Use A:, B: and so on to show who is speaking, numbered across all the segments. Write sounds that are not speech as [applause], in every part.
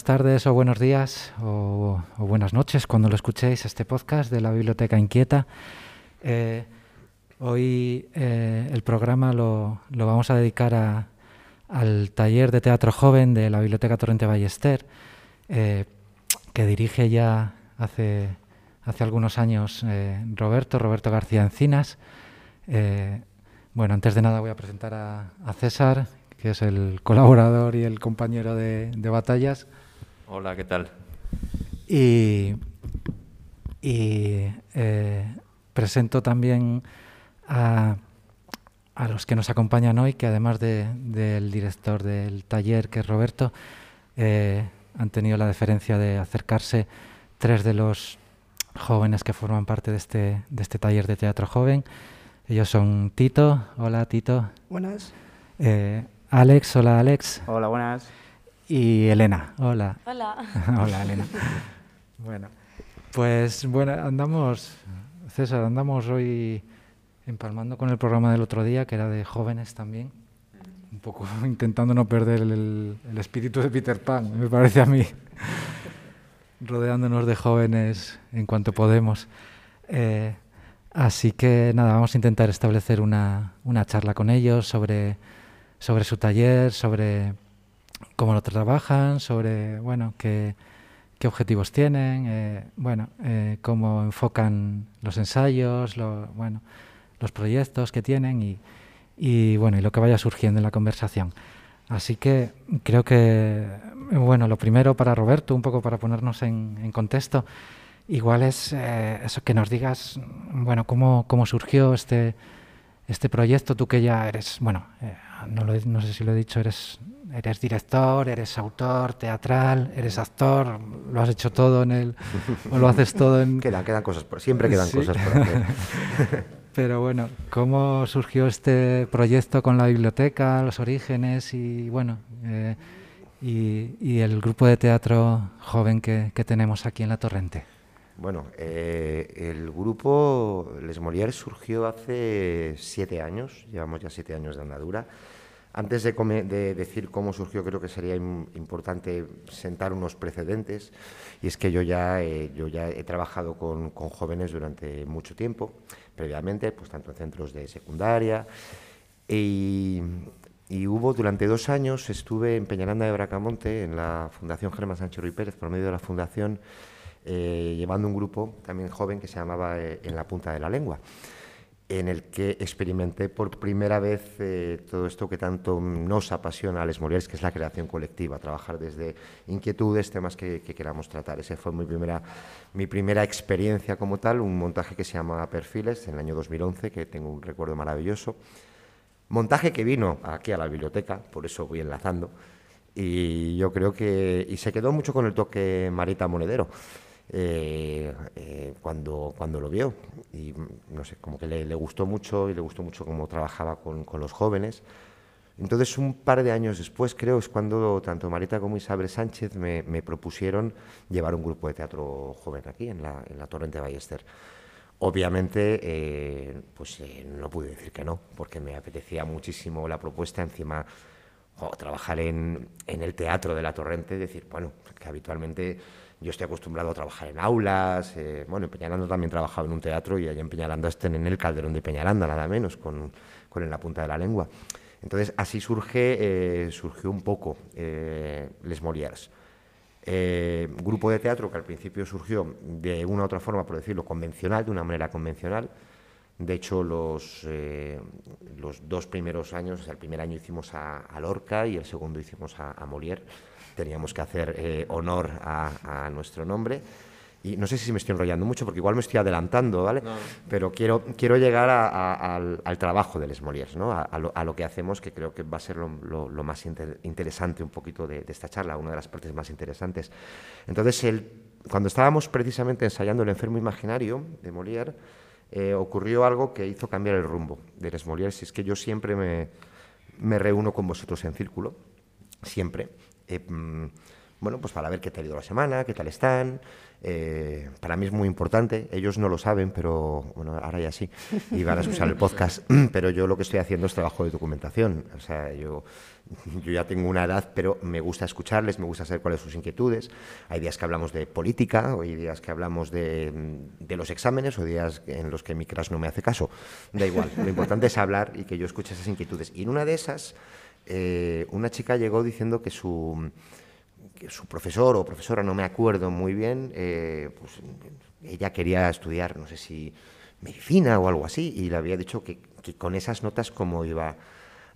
A: Buenas tardes o buenos días o, buenas noches cuando lo escuchéis este podcast de la Biblioteca Inquieta. Eh, hoy eh, el programa lo, vamos a dedicar al taller de teatro joven de la Biblioteca Torrente Ballester, eh, que dirige ya hace, hace algunos años Roberto, Roberto García Encinas. bueno, antes de nada voy a presentar a César, que es el colaborador y el compañero de, batallas.
B: Hola, ¿qué tal?
A: Y, eh, presento también a, los que nos acompañan hoy, que además del director del taller, que es Roberto, eh, han tenido la deferencia de acercarse tres de los jóvenes que forman parte de este, de este taller de teatro joven. Ellos son Tito. Hola, Tito.
C: Buenas.
A: Eh, Alex, hola Alex.
D: Hola, buenas.
A: Y Elena, hola.
E: Hola. [laughs]
A: hola Elena. Bueno, pues bueno, andamos, César, andamos hoy empalmando con el programa del otro día, que era de jóvenes también, un poco [laughs] intentando no perder el, espíritu de Peter Pan, me parece a mí, [laughs] rodeándonos de jóvenes en cuanto podemos. Eh, así que nada, vamos a intentar establecer una, una charla con ellos sobre sobre su taller, sobre cómo lo trabajan, sobre bueno qué, qué objetivos tienen, eh, bueno eh, cómo enfocan los ensayos, lo, bueno los proyectos que tienen y, y, bueno y lo que vaya surgiendo en la conversación. Así que creo que bueno lo primero para Roberto, un poco para ponernos en, en contexto, igual es eh, eso que nos digas bueno cómo, cómo surgió este este proyecto, tú que ya eres bueno no, sé si lo he dicho, eres, eres director, eres autor teatral, eres actor, lo has hecho todo en el... o lo haces todo en... [laughs]
B: Quedan, quedan cosas, por, siempre quedan cosas por hacer. [laughs]
A: Pero bueno, ¿cómo surgió este proyecto con la biblioteca, los orígenes y bueno, eh, y, el grupo de teatro joven que, tenemos aquí en La Torrente?
B: Bueno, eh, el grupo Les Molières surgió hace siete años, llevamos ya siete años de andadura. Antes de, decir cómo surgió, creo que sería importante sentar unos precedentes. Y es que yo ya, eh, yo ya he trabajado con, jóvenes durante mucho tiempo, previamente, pues tanto en centros de secundaria. Y, hubo durante dos años, estuve en Peñaranda de Bracamonte, en la Fundación Germán Sánchez Ruiz Pérez, por medio de la Fundación, eh, llevando un grupo también joven que se llamaba eh, En la Punta de la Lengua en el que experimenté por primera vez eh, todo esto que tanto nos apasiona a Les Molières, que es la creación colectiva, trabajar desde inquietudes, temas que, queramos tratar. Esa fue mi primera, mi primera experiencia como tal, un montaje que se llama Perfiles, en el año 2011, que tengo un recuerdo maravilloso. Montaje que vino aquí a la biblioteca, por eso voy enlazando, y yo creo que... y se quedó mucho con el toque Marita Monedero. Eh, eh, cuando, cuando lo vio. Y no sé, como que le, gustó mucho y le gustó mucho cómo trabajaba con, con, los jóvenes. Entonces, un par de años después, creo, es cuando tanto Marita como Isabel Sánchez me, me propusieron llevar un grupo de teatro joven aquí, en la, en la Torrente Ballester. Obviamente, eh, pues no pude decir que no, porque me apetecía muchísimo la propuesta. Encima, trabajar en, en el teatro de la Torrente, decir, bueno, que habitualmente yo estoy acostumbrado a trabajar en aulas, eh, bueno, en Peñaranda también trabajaba en un teatro y allá en Peñaranda estén en el Calderón de Peñaranda, nada menos, con, con en la punta de la lengua. Entonces, así surge, eh, surgió un poco eh, Les Molières. Eh, grupo de teatro que al principio surgió de una u otra forma, por decirlo, convencional, de una manera convencional. De hecho, los, eh, los dos primeros años, el primer año hicimos a, Lorca y el segundo hicimos a, Molière. Teníamos que hacer eh, honor a, nuestro nombre. Y no sé si me estoy enrollando mucho, porque igual me estoy adelantando, ¿vale? Pero quiero, quiero llegar al, trabajo de Les Molières, ¿no? A, lo, que hacemos, que creo que va a ser lo, más interesante un poquito de, esta charla, una de las partes más interesantes. Entonces, el, cuando estábamos precisamente ensayando El enfermo imaginario de Molière, eh, ocurrió algo que hizo cambiar el rumbo de Les Molières. Y es que yo siempre me, me reúno con vosotros en círculo, siempre. Eh, mm, bueno, pues para ver qué tal ha ido la semana, qué tal están, eh, para mí es muy importante, ellos no lo saben, pero bueno, ahora ya sí, y van a escuchar el podcast, [laughs] pero yo lo que estoy haciendo es trabajo de documentación, o sea, yo, yo ya tengo una edad, pero me gusta escucharles, me gusta saber cuáles son sus inquietudes, hay días que hablamos de política, hay días que hablamos de, de los exámenes, o días en los que mi crash no me hace caso, da igual, lo importante es hablar y que yo escuche esas inquietudes, y en una de esas, eh, una chica llegó diciendo que su su profesor o profesora, no me acuerdo muy bien, eh, pues ella quería estudiar, no sé si medicina o algo así, y le había dicho que, con esas notas cómo iba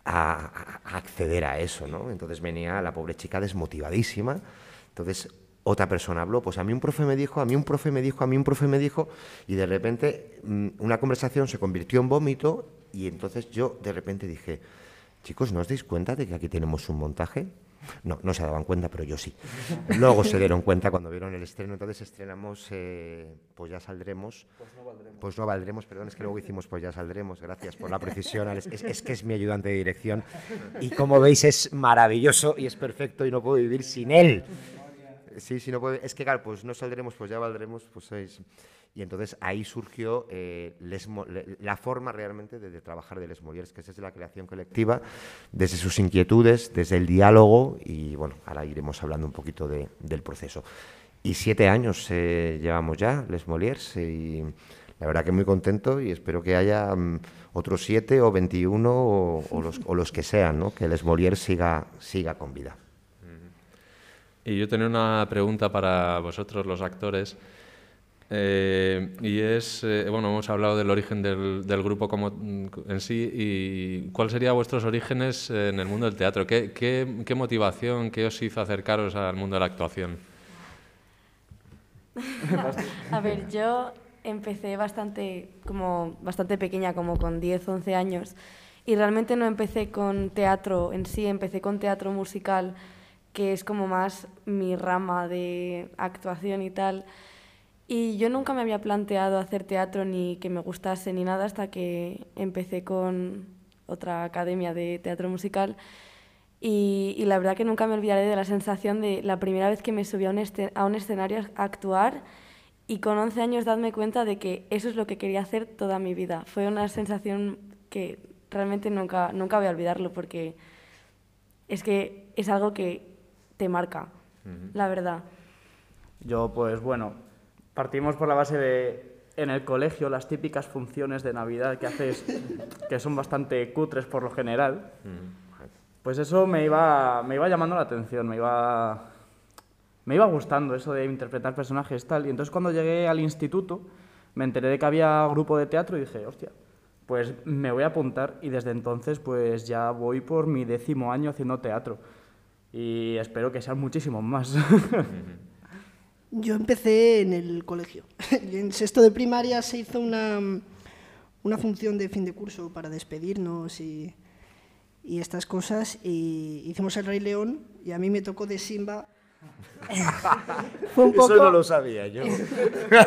B: a, acceder a eso, ¿no? Entonces venía la pobre chica desmotivadísima, entonces otra persona habló, pues a mí un profe me dijo, a mí un profe me dijo, a mí un profe me dijo, y de repente mm, una conversación se convirtió en vómito, y entonces yo de repente dije, chicos, ¿no os dais cuenta de que aquí tenemos un montaje? No, no se daban cuenta, pero yo sí. Luego se dieron cuenta cuando vieron el estreno, entonces estrenamos eh, Pues ya saldremos. Pues no valdremos. Pues no valdremos, perdón, es que luego hicimos Pues ya saldremos, gracias por la precisión. Es, es, que es mi ayudante de dirección y como veis es maravilloso y es perfecto y no puedo vivir sin él. Sí, sí, no puedo, es que claro, pues no saldremos, pues ya valdremos, pues es... Y entonces ahí surgió eh, la forma realmente de, trabajar de Les Molières, que es desde la creación colectiva, desde sus inquietudes, desde el diálogo, y bueno, ahora iremos hablando un poquito del proceso. Y siete años eh, llevamos ya, Les Molières, y la verdad que muy contento y espero que haya mm, otros siete o veintiuno o, los, o, los, que sean, ¿no? que Les Molières siga, siga con vida.
C: Y yo tenía una pregunta para vosotros, los actores. Eh, y es, eh, bueno, hemos hablado del origen del, del, grupo como mm, en sí y cuáles serían vuestros orígenes en el mundo del teatro. ¿Qué, qué, qué motivación, qué os hizo acercaros al mundo de la actuación? [laughs]
D: A ver, yo empecé bastante, como, bastante pequeña, como con 10, 11 años, y realmente no empecé con teatro en sí, empecé con teatro musical, que es como más mi rama de actuación y tal. Y yo nunca me había planteado hacer teatro ni que me gustase ni nada hasta que empecé con otra academia de teatro musical. Y, la verdad que nunca me olvidaré de la sensación de la primera vez que me subí a un, a un escenario a actuar y con 11 años darme cuenta de que eso es lo que quería hacer toda mi vida. Fue una sensación que realmente nunca, nunca voy a olvidarlo porque es que es algo que te marca, la verdad.
E: Yo pues bueno, partimos por la base de en el colegio las típicas funciones de Navidad que haces, [laughs] que son bastante cutres por lo general, pues eso me iba, me iba llamando la atención, me iba, me iba gustando eso de interpretar personajes tal. Y entonces cuando llegué al instituto me enteré de que había grupo de teatro y dije, hostia, pues me voy a apuntar y desde entonces pues ya voy por mi décimo año haciendo teatro. Y espero que sean muchísimos más.
F: Yo empecé en el colegio. [laughs] en sexto de primaria se hizo una, una función de fin de curso para despedirnos y, y estas cosas. Y hicimos el Rey León y a mí me tocó de Simba. [laughs]
B: Poco... Eso no lo sabía yo.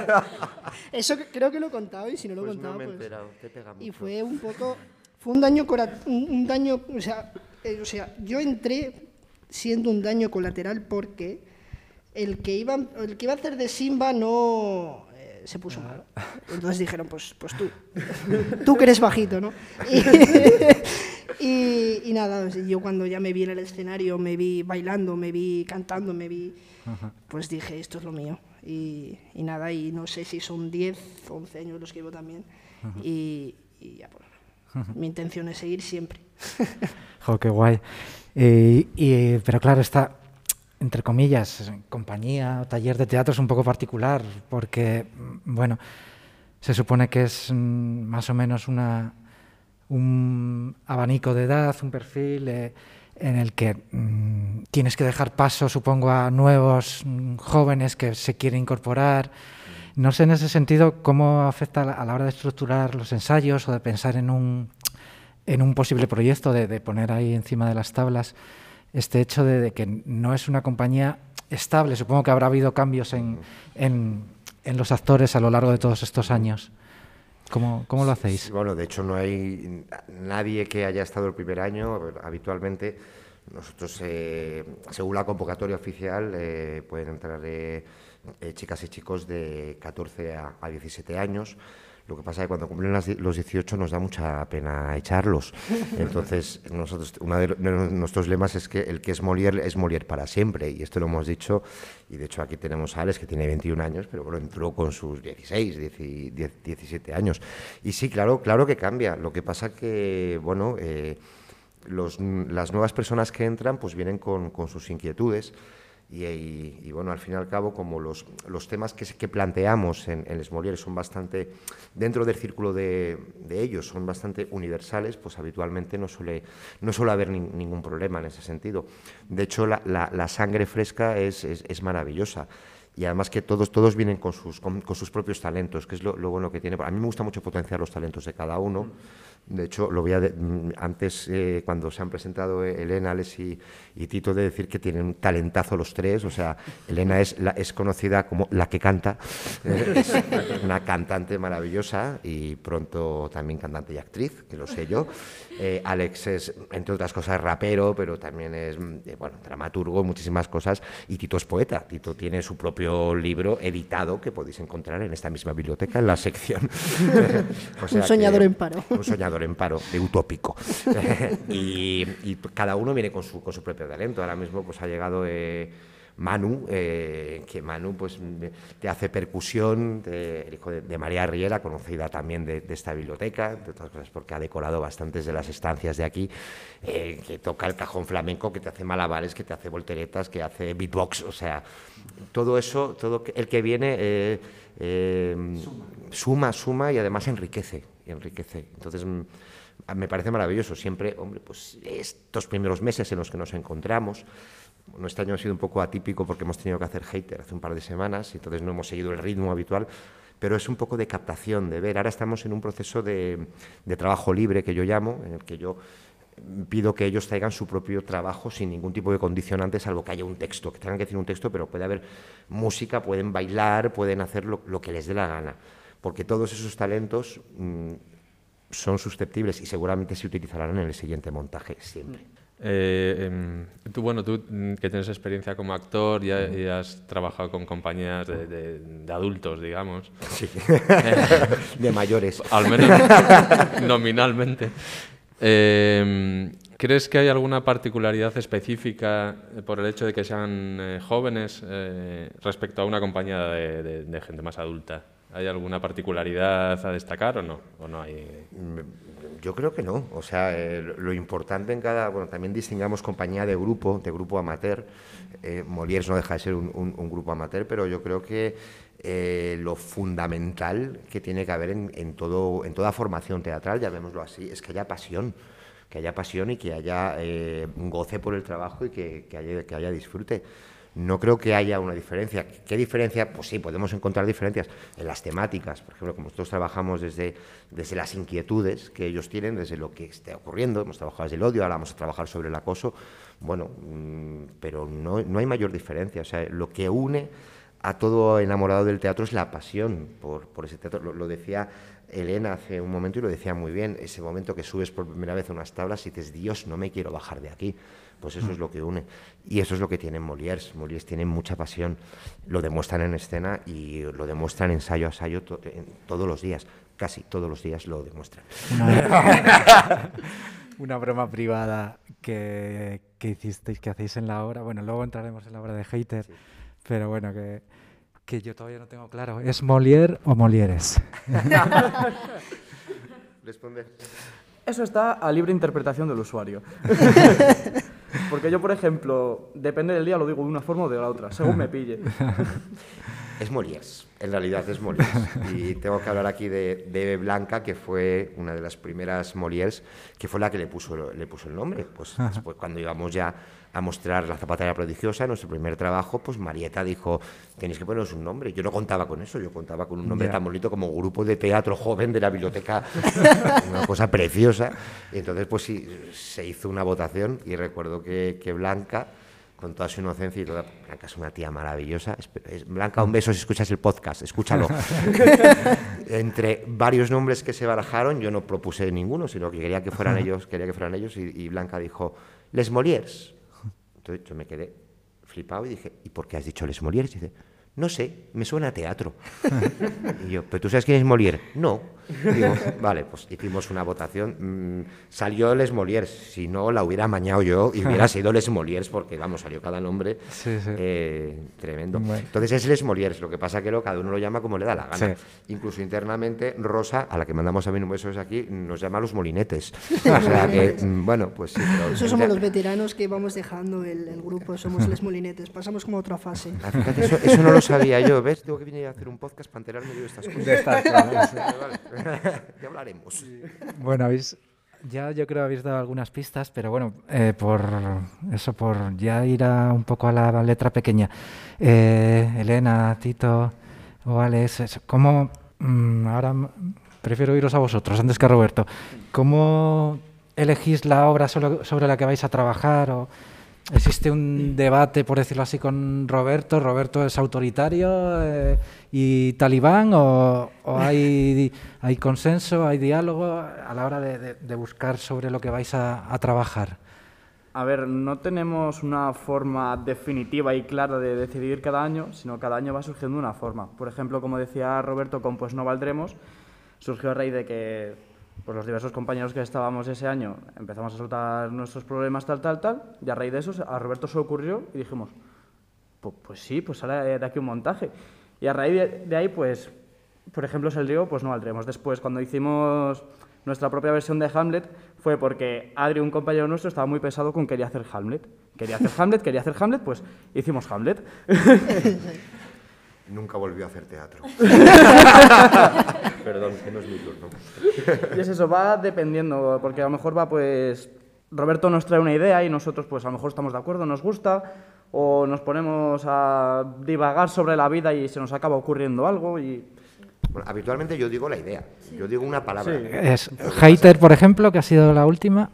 B: [laughs]
F: Eso creo que lo he contado y si no lo he
B: pues
F: contado.
B: No me he
F: pues
B: enterado, te pega mucho.
F: Y fue un poco. Fue un daño. Un daño o, sea, eh, o sea, yo entré siendo un daño colateral porque el que iba, el que iba a hacer de Simba no eh, se puso mal. Entonces [laughs] dijeron, pues, pues tú, tú que eres bajito, ¿no? [laughs] Y, nada, yo cuando ya me vi en el escenario, me vi bailando, me vi cantando, me vi, pues dije, esto es lo mío. Y, nada, y no sé si son 10, 11 años los que llevo también. Y, ya, pues, mi intención es seguir siempre.
A: jo, qué guay. Eh, y, pero claro, está entre comillas, compañía o taller de teatro es un poco particular, porque, bueno, se supone que es mm, más o menos una, un abanico de edad, un perfil eh, en el que mm, tienes que dejar paso, supongo, a nuevos mm, jóvenes que se quieren incorporar. No sé en ese sentido cómo afecta a la hora de estructurar los ensayos o de pensar en un, en un posible proyecto, de, de poner ahí encima de las tablas este hecho de, que no es una compañía estable. Supongo que habrá habido cambios en, en, en los actores a lo largo de todos estos años. ¿Cómo, ¿Cómo, lo hacéis?
B: Bueno, de hecho no hay nadie que haya estado el primer año. Habitualmente nosotros, eh, según la convocatoria oficial, eh, pueden entrar eh, chicas y chicos de 14 a, a 17 años. Lo que pasa es que cuando cumplen los 18 nos da mucha pena echarlos. [laughs] Entonces, nosotros, uno de nuestros lemas es que el que es Molière es Molière para siempre. Y esto lo hemos dicho. Y de hecho aquí tenemos a Alex, que tiene 21 años, pero bueno, entró con sus 16, 17 años. Y sí, claro, claro que cambia. Lo que pasa que, bueno, eh, los, las nuevas personas que entran pues vienen con, con sus inquietudes. Y, bueno, al fin y al cabo, como los, los temas que, que planteamos en, en Les Molières son bastante, dentro del círculo de, ellos, son bastante universales, pues habitualmente no suele, no suele haber ni, ningún problema en ese sentido. De hecho, la, sangre fresca es, es, maravillosa. Y además que todos, todos vienen con sus, con, con sus propios talentos, que es lo, lo, bueno que tiene. A mí me gusta mucho potenciar los talentos de cada uno. De hecho, lo voy a de, antes, eh, cuando se han presentado Elena, Alex y, y, Tito, de decir que tienen un talentazo los tres. O sea, Elena es, la, es conocida como la que canta, eh, es [laughs] una cantante maravillosa y pronto también cantante y actriz, que lo sé yo. Eh, Alex es, entre otras cosas, rapero, pero también es, eh, bueno, dramaturgo, muchísimas cosas. Y Tito es poeta. Tito tiene su propio libro editado que podéis encontrar en esta misma biblioteca, en la sección. [laughs]
F: o sea un soñador
B: que,
F: en paro.
B: Un soñador en paro, de utópico. [laughs] y, y, cada uno viene con su, con su propio talento. Ahora mismo pues ha llegado... Eh, Manu, eh, que Manu pues, te hace percusión, de, el hijo de, de, María Riera, conocida también de, de, esta biblioteca, de otras cosas porque ha decorado bastantes de las estancias de aquí, eh, que toca el cajón flamenco, que te hace malabares, que te hace volteretas, que hace beatbox, o sea, todo eso, todo el que viene eh, suma. suma, suma y además enriquece, enriquece. Entonces me parece maravilloso siempre, hombre, pues estos primeros meses en los que nos encontramos, bueno, este año ha sido un poco atípico porque hemos tenido que hacer hater hace un par de semanas y entonces no hemos seguido el ritmo habitual, pero es un poco de captación, de ver. Ahora estamos en un proceso de, trabajo libre que yo llamo, en el que yo pido que ellos traigan su propio trabajo sin ningún tipo de condicionante, salvo que haya un texto, que tengan que decir un texto, pero puede haber música, pueden bailar, pueden hacer lo que les dé la gana, porque todos esos talentos mmm, son susceptibles y seguramente se utilizarán en el siguiente montaje siempre.
C: Eh, eh, tú, bueno, tú que tienes experiencia como actor y, y has trabajado con compañías de, de, de adultos, digamos.
B: Sí, [laughs] [laughs] de mayores.
C: Al menos [laughs] nominalmente. Eh, ¿Crees que hay alguna particularidad específica por el hecho de que sean eh, jóvenes eh, respecto a una compañía de, de, gente más adulta? ¿Hay alguna particularidad a destacar o no? ¿O no hay...
B: Yo creo que no. O sea, eh, lo importante en cada... Bueno, también distingamos compañía de grupo, de grupo amateur. Eh, no deja de ser un, un, un, grupo amateur, pero yo creo que eh, lo fundamental que tiene que haber en, en, todo, en toda formación teatral, llamémoslo así, es que haya pasión. Que haya pasión y que haya eh, goce por el trabajo y que, que, haya, que haya disfrute no creo que haya una diferencia. ¿Qué diferencia? Pues sí, podemos encontrar diferencias en las temáticas. Por ejemplo, como nosotros trabajamos desde, desde las inquietudes que ellos tienen, desde lo que esté ocurriendo, hemos trabajado desde el odio, ahora vamos a trabajar sobre el acoso, bueno, mmm, pero no, no hay mayor diferencia. O sea, lo que une a todo enamorado del teatro es la pasión por, por ese teatro. Lo, lo decía Elena hace un momento y lo decía muy bien, ese momento que subes por primera vez a unas tablas y dices, Dios, no me quiero bajar de aquí. Pues eso es lo que une. Y eso es lo que tienen Molières. Molières tienen mucha pasión. Lo demuestran en escena y lo demuestran ensayo a ensayo to en, todos los días. Casi todos los días lo demuestran.
A: Una, [laughs] una broma privada que, que, hicisteis, que hacéis en la obra. Bueno, luego entraremos en la obra de Hater. Sí. Pero bueno, que, que yo todavía no tengo claro. ¿Es Molière o Molieres? [laughs]
B: Responder.
E: Eso está a libre interpretación del usuario. [laughs] Porque yo, por ejemplo, depende del día, lo digo de una forma o de la otra, según me pille. [laughs]
B: Es Molières, en realidad es Molières. [laughs] Y tengo que hablar aquí de, de Blanca, que fue una de las primeras Molières, que fue la que le puso, le puso el nombre. Pues después, cuando íbamos ya a mostrar la zapatera prodigiosa, nuestro primer trabajo, pues Marieta dijo, tenéis que poneros un nombre. Yo no contaba con eso, yo contaba con un nombre
A: Ya.
B: tan bonito como Grupo de Teatro Joven de la Biblioteca, [laughs] una cosa preciosa. Y entonces, pues sí, se hizo una votación y recuerdo que, que Blanca con toda su inocencia y toda. Blanca es una tía maravillosa. Blanca, un beso si escuchas el podcast, escúchalo. [laughs] Entre varios nombres que se barajaron, yo no propuse ninguno, sino que quería que fueran ellos, quería que fueran ellos, y, y Blanca dijo, Les Molières. Entonces yo me quedé flipado y dije, ¿y por qué has dicho Les Molières? Y dice, no sé, me suena a teatro. [laughs] y yo, ¿pero tú sabes quién es Molière? No. Digo, vale, pues hicimos una votación. mm, salió Les Molières. Si no, la hubiera amañado yo y hubiera sido Les Molières, porque, vamos, salió cada nombre
A: Sí, sí.
B: eh, tremendo.
A: Bueno.
B: Entonces es Les Molières, lo que pasa que lo, cada uno lo llama como le da la gana.
A: Sí.
B: Incluso internamente, Rosa, a la que mandamos a mí un beso desde aquí, nos llama los molinetes. o sea que, [laughs] mm, bueno, pues sí. pero-
F: Esos somos los veteranos que vamos dejando el, el grupo, somos les molinetes, pasamos como a otra fase.
B: Ah, fíjate, eso, eso no lo sabía yo, ¿ves? Tengo que venir a hacer un podcast para enterarme yo de estas cosas.
A: De estas cosas, [laughs]
B: vale. Ya hablaremos.
A: Bueno, habéis, ya yo creo habéis dado algunas pistas, pero bueno, eh, por eso, por ya ir a, un poco a la letra pequeña. Eh, Elena, Tito o Alex, ¿cómo, mm, ahora prefiero iros a vosotros antes que a Roberto, ¿cómo elegís la obra sobre, sobre la que vais a trabajar? O, ¿Existe un debate, por decirlo así, con Roberto? ¿Roberto es autoritario eh, y talibán? ¿O, o hay, hay consenso, hay diálogo a la hora de, de- de buscar sobre lo que vais a, a trabajar?
E: A ver, no tenemos una forma definitiva y clara de decidir cada año, sino cada año va surgiendo una forma. Por ejemplo, como decía Roberto, con Pues no valdremos, surgió a raíz de que pues, los diversos compañeros que estábamos ese año empezamos a soltar nuestros problemas, tal, tal, tal, y a raíz de eso a Roberto se ocurrió y dijimos, pues, sí, pues sale de aquí un montaje. Y a raíz de, ahí, pues, por ejemplo, salió Pues no valdremos. Después, cuando hicimos nuestra propia versión de Hamlet, fue porque Adri, un compañero nuestro, estaba muy pesado con quería hacer Hamlet. Quería hacer Hamlet, quería hacer Hamlet, pues hicimos Hamlet. [laughs]
B: Nunca volvió a hacer teatro. [laughs] Perdón, que no es mi turno.
E: Y es eso, va dependiendo, porque a lo mejor va, pues, Roberto nos trae una idea y nosotros, pues, a lo mejor estamos de acuerdo, nos gusta, o nos ponemos a divagar sobre la vida y se nos acaba ocurriendo algo y...
B: Bueno, habitualmente yo digo la idea, yo digo una palabra.
E: Sí.
A: Es Hater, por ejemplo, que ha sido la última.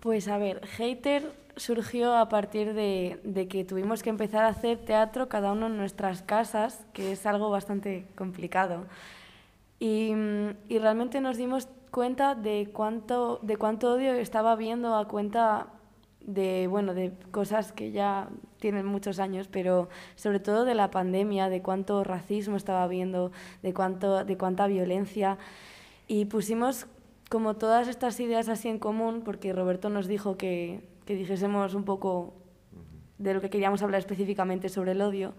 D: Pues a ver, Hater surgió a partir de, de que tuvimos que empezar a hacer teatro cada uno en nuestras casas, que es algo bastante complicado. Y, y realmente nos dimos cuenta de cuánto, de cuánto odio estaba habiendo a cuenta de, bueno, de cosas que ya tienen muchos años, pero sobre todo de la pandemia, de cuánto racismo estaba habiendo, de, cuánto, de cuánta violencia. Y pusimos como todas estas ideas así en común, porque Roberto nos dijo que, que dijésemos un poco de lo que queríamos hablar específicamente sobre el odio,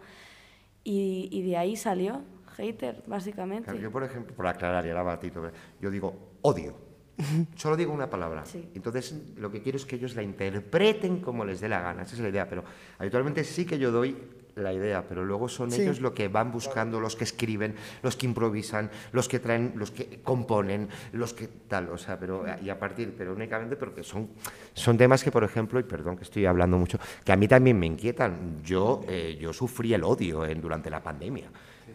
D: y, y de ahí salió Hater, básicamente.
B: Claro, yo, por ejemplo, por aclarar y ahora batito, yo digo odio. [laughs] Solo digo una palabra.
D: Sí.
B: Entonces, lo que quiero es que ellos la interpreten como les dé la gana. Esa es la idea. Pero habitualmente sí que yo doy la idea, pero luego son
F: Sí.
B: ellos los que van buscando, los que escriben, los que improvisan, los que traen, los que componen, los que tal, o sea, pero y a partir, pero únicamente porque son son temas que, por ejemplo, y perdón que estoy hablando mucho, que a mí también me inquietan. Yo eh, yo sufrí el odio en- durante la pandemia.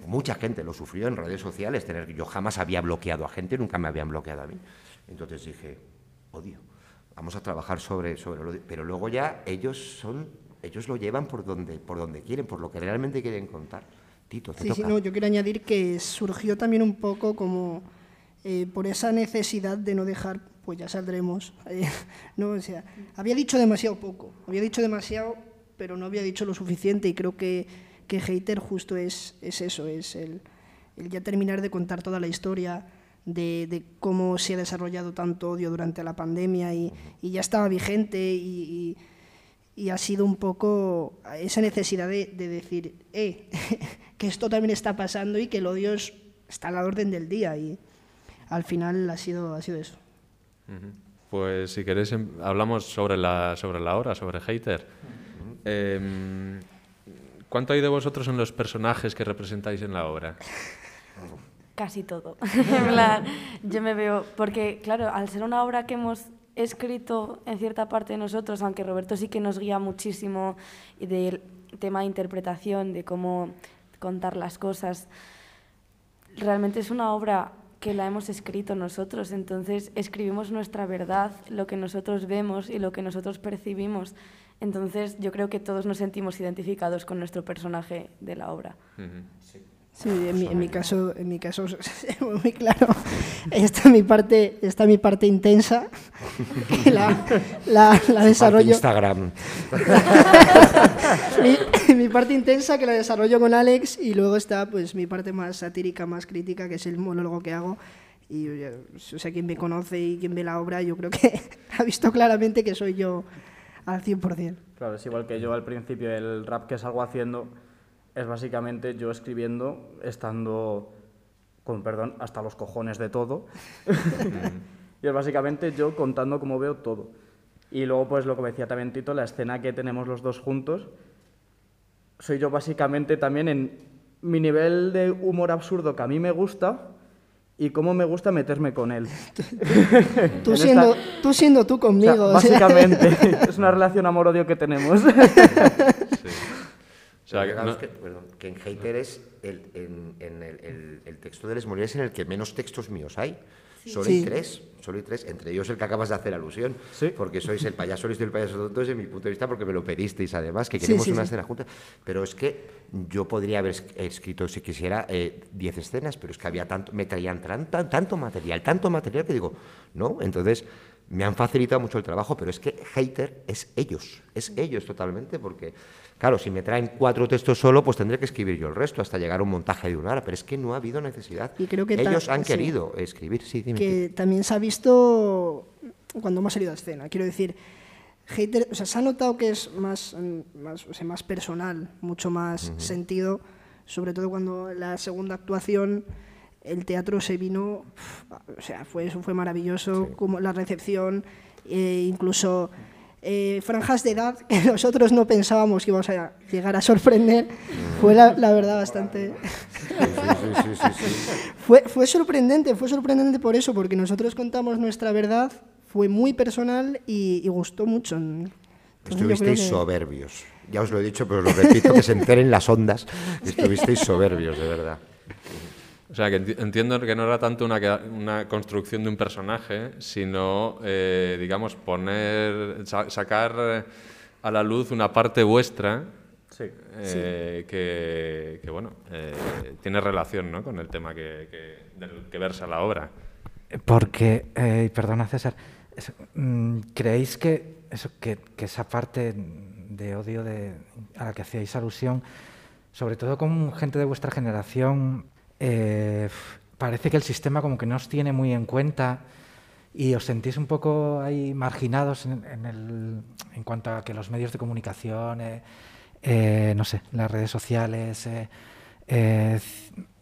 B: Mucha gente lo sufrió en redes sociales. Tener, yo jamás había bloqueado a gente, nunca me habían bloqueado a mí. Entonces dije, odio, vamos a trabajar sobre, sobre el odio. Pero luego ya ellos son, ellos lo llevan por donde, por donde quieren, por lo que realmente quieren contar. Tito, te
F: Sí, sí,
B: toca.
F: no, yo quiero añadir que surgió también un poco como eh, por esa necesidad de no dejar, pues ya saldremos. [laughs] eh, no, o sea, había dicho demasiado poco, había dicho demasiado, pero no había dicho lo suficiente y creo que, que Hater justo es, es eso, es el, el ya terminar de contar toda la historia de, de cómo se ha desarrollado tanto odio durante la pandemia y, y ya estaba vigente y- y y ha sido un poco esa necesidad de, de decir, eh, [laughs] que esto también está pasando y que el odio es- está a la orden del día y al final ha sido, ha sido eso.
C: pues si queréis em- hablamos sobre la, sobre la obra, sobre Hater. Em, ¿Cuánto hay de vosotros en los personajes que representáis en la obra?
D: Casi todo. [laughs] yo me veo, porque claro, al ser una obra que hemos escrito en cierta parte nosotros, aunque Roberto sí que nos guía muchísimo y del tema de interpretación, de cómo contar las cosas, realmente es una obra que la hemos escrito nosotros, entonces escribimos nuestra verdad, lo que nosotros vemos y lo que nosotros percibimos. Entonces yo creo que todos nos sentimos identificados con nuestro personaje de la obra.
F: Sí, en mi, en mi caso, en mi caso es muy claro. Está mi parte, está mi parte intensa, que [laughs] la, la, la desarrollo.
B: Instagram. [laughs]
F: mi, mi parte intensa que la desarrollo con Alex y luego está pues mi parte más satírica, más crítica, que es el monólogo que hago. Y o sea, quien me conoce y quien ve la obra, yo creo que [laughs] ha visto claramente que soy yo al 100%.
E: Claro, es igual que yo al principio, el rap que salgo haciendo es básicamente yo escribiendo, estando, con perdón, hasta los cojones de todo. [laughs] y es básicamente yo contando cómo veo todo. Y luego, pues lo que me decía también Tito, la escena que tenemos los dos juntos, soy yo básicamente también en mi nivel de humor absurdo que a mí me gusta y cómo me gusta meterme con él.
F: Tú
E: En
F: siendo,
E: esta-
F: tú siendo conmigo. o sea.
E: básicamente, [laughs] es una relación amor-odio que tenemos. [laughs]
C: O sea, que
B: Fijaos
C: no-
B: que, perdón, que en Hater es el, en, en el, el- el texto de Les Molières en el que menos textos míos hay. Solo hay
F: Sí.
B: tres, solo hay tres, entre ellos el que acabas de hacer alusión,
E: Sí.
B: porque sois el payaso listo y el payaso tonto desde mi punto de vista, porque me lo pedisteis además, que queremos
F: sí,
B: una
F: sí.
B: escena junta. Pero es que yo podría haber es- escrito, si quisiera, eh, 10 escenas, pero es que había tanto, me traían tan- tan- tanto material, tanto material que digo, no, entonces me han facilitado mucho el trabajo, pero es que Hater es ellos, es ellos totalmente, porque, claro, si me traen cuatro textos solo, pues tendré que escribir yo el resto hasta llegar a un montaje de una hora, pero es que no ha habido necesidad.
F: Y creo que
B: ellos han
F: sí.
B: querido escribir, sí, dime.
F: que también se ha visto cuando hemos salido a escena. Quiero decir, hater, o sea, se ha notado que es más, más, o sea, más personal, mucho más sentido, sobre todo cuando la segunda actuación el teatro se vino, o sea, fue, eso fue maravilloso, como la recepción, eh, incluso eh, franjas de edad que [laughs] nosotros no pensábamos que íbamos a llegar a sorprender, fue la, la verdad bastante...
B: Sí, sí. [laughs]
F: Fue, fue sorprendente, fue sorprendente por eso, porque nosotros contamos nuestra verdad, fue muy personal y, y gustó mucho. Entonces,
B: Estuvisteis
F: que-
B: soberbios. Ya os lo he dicho, pero os lo repito, que se enteren las ondas. [laughs] Estuvisteis soberbios, de verdad.
C: O sea, que enti- entiendo que no era tanto una, construcción de un personaje, sino, eh, digamos, poner, sa- sacar eh, a la luz una parte vuestra
E: Sí.
C: eh, que, que, bueno, eh, tiene relación ¿no? con el tema que, que- del que versa la obra.
A: Porque, eh, perdona César, eso, mm, ¿creéis que, eso, que, que esa parte de odio de, a la que hacíais alusión, sobre todo con gente de vuestra generación, eh, parece que el sistema como que no os tiene muy en cuenta y os sentís un poco ahí marginados en, en el, en cuanto a que los medios de comunicación, eh, eh, no sé, las redes sociales, eh,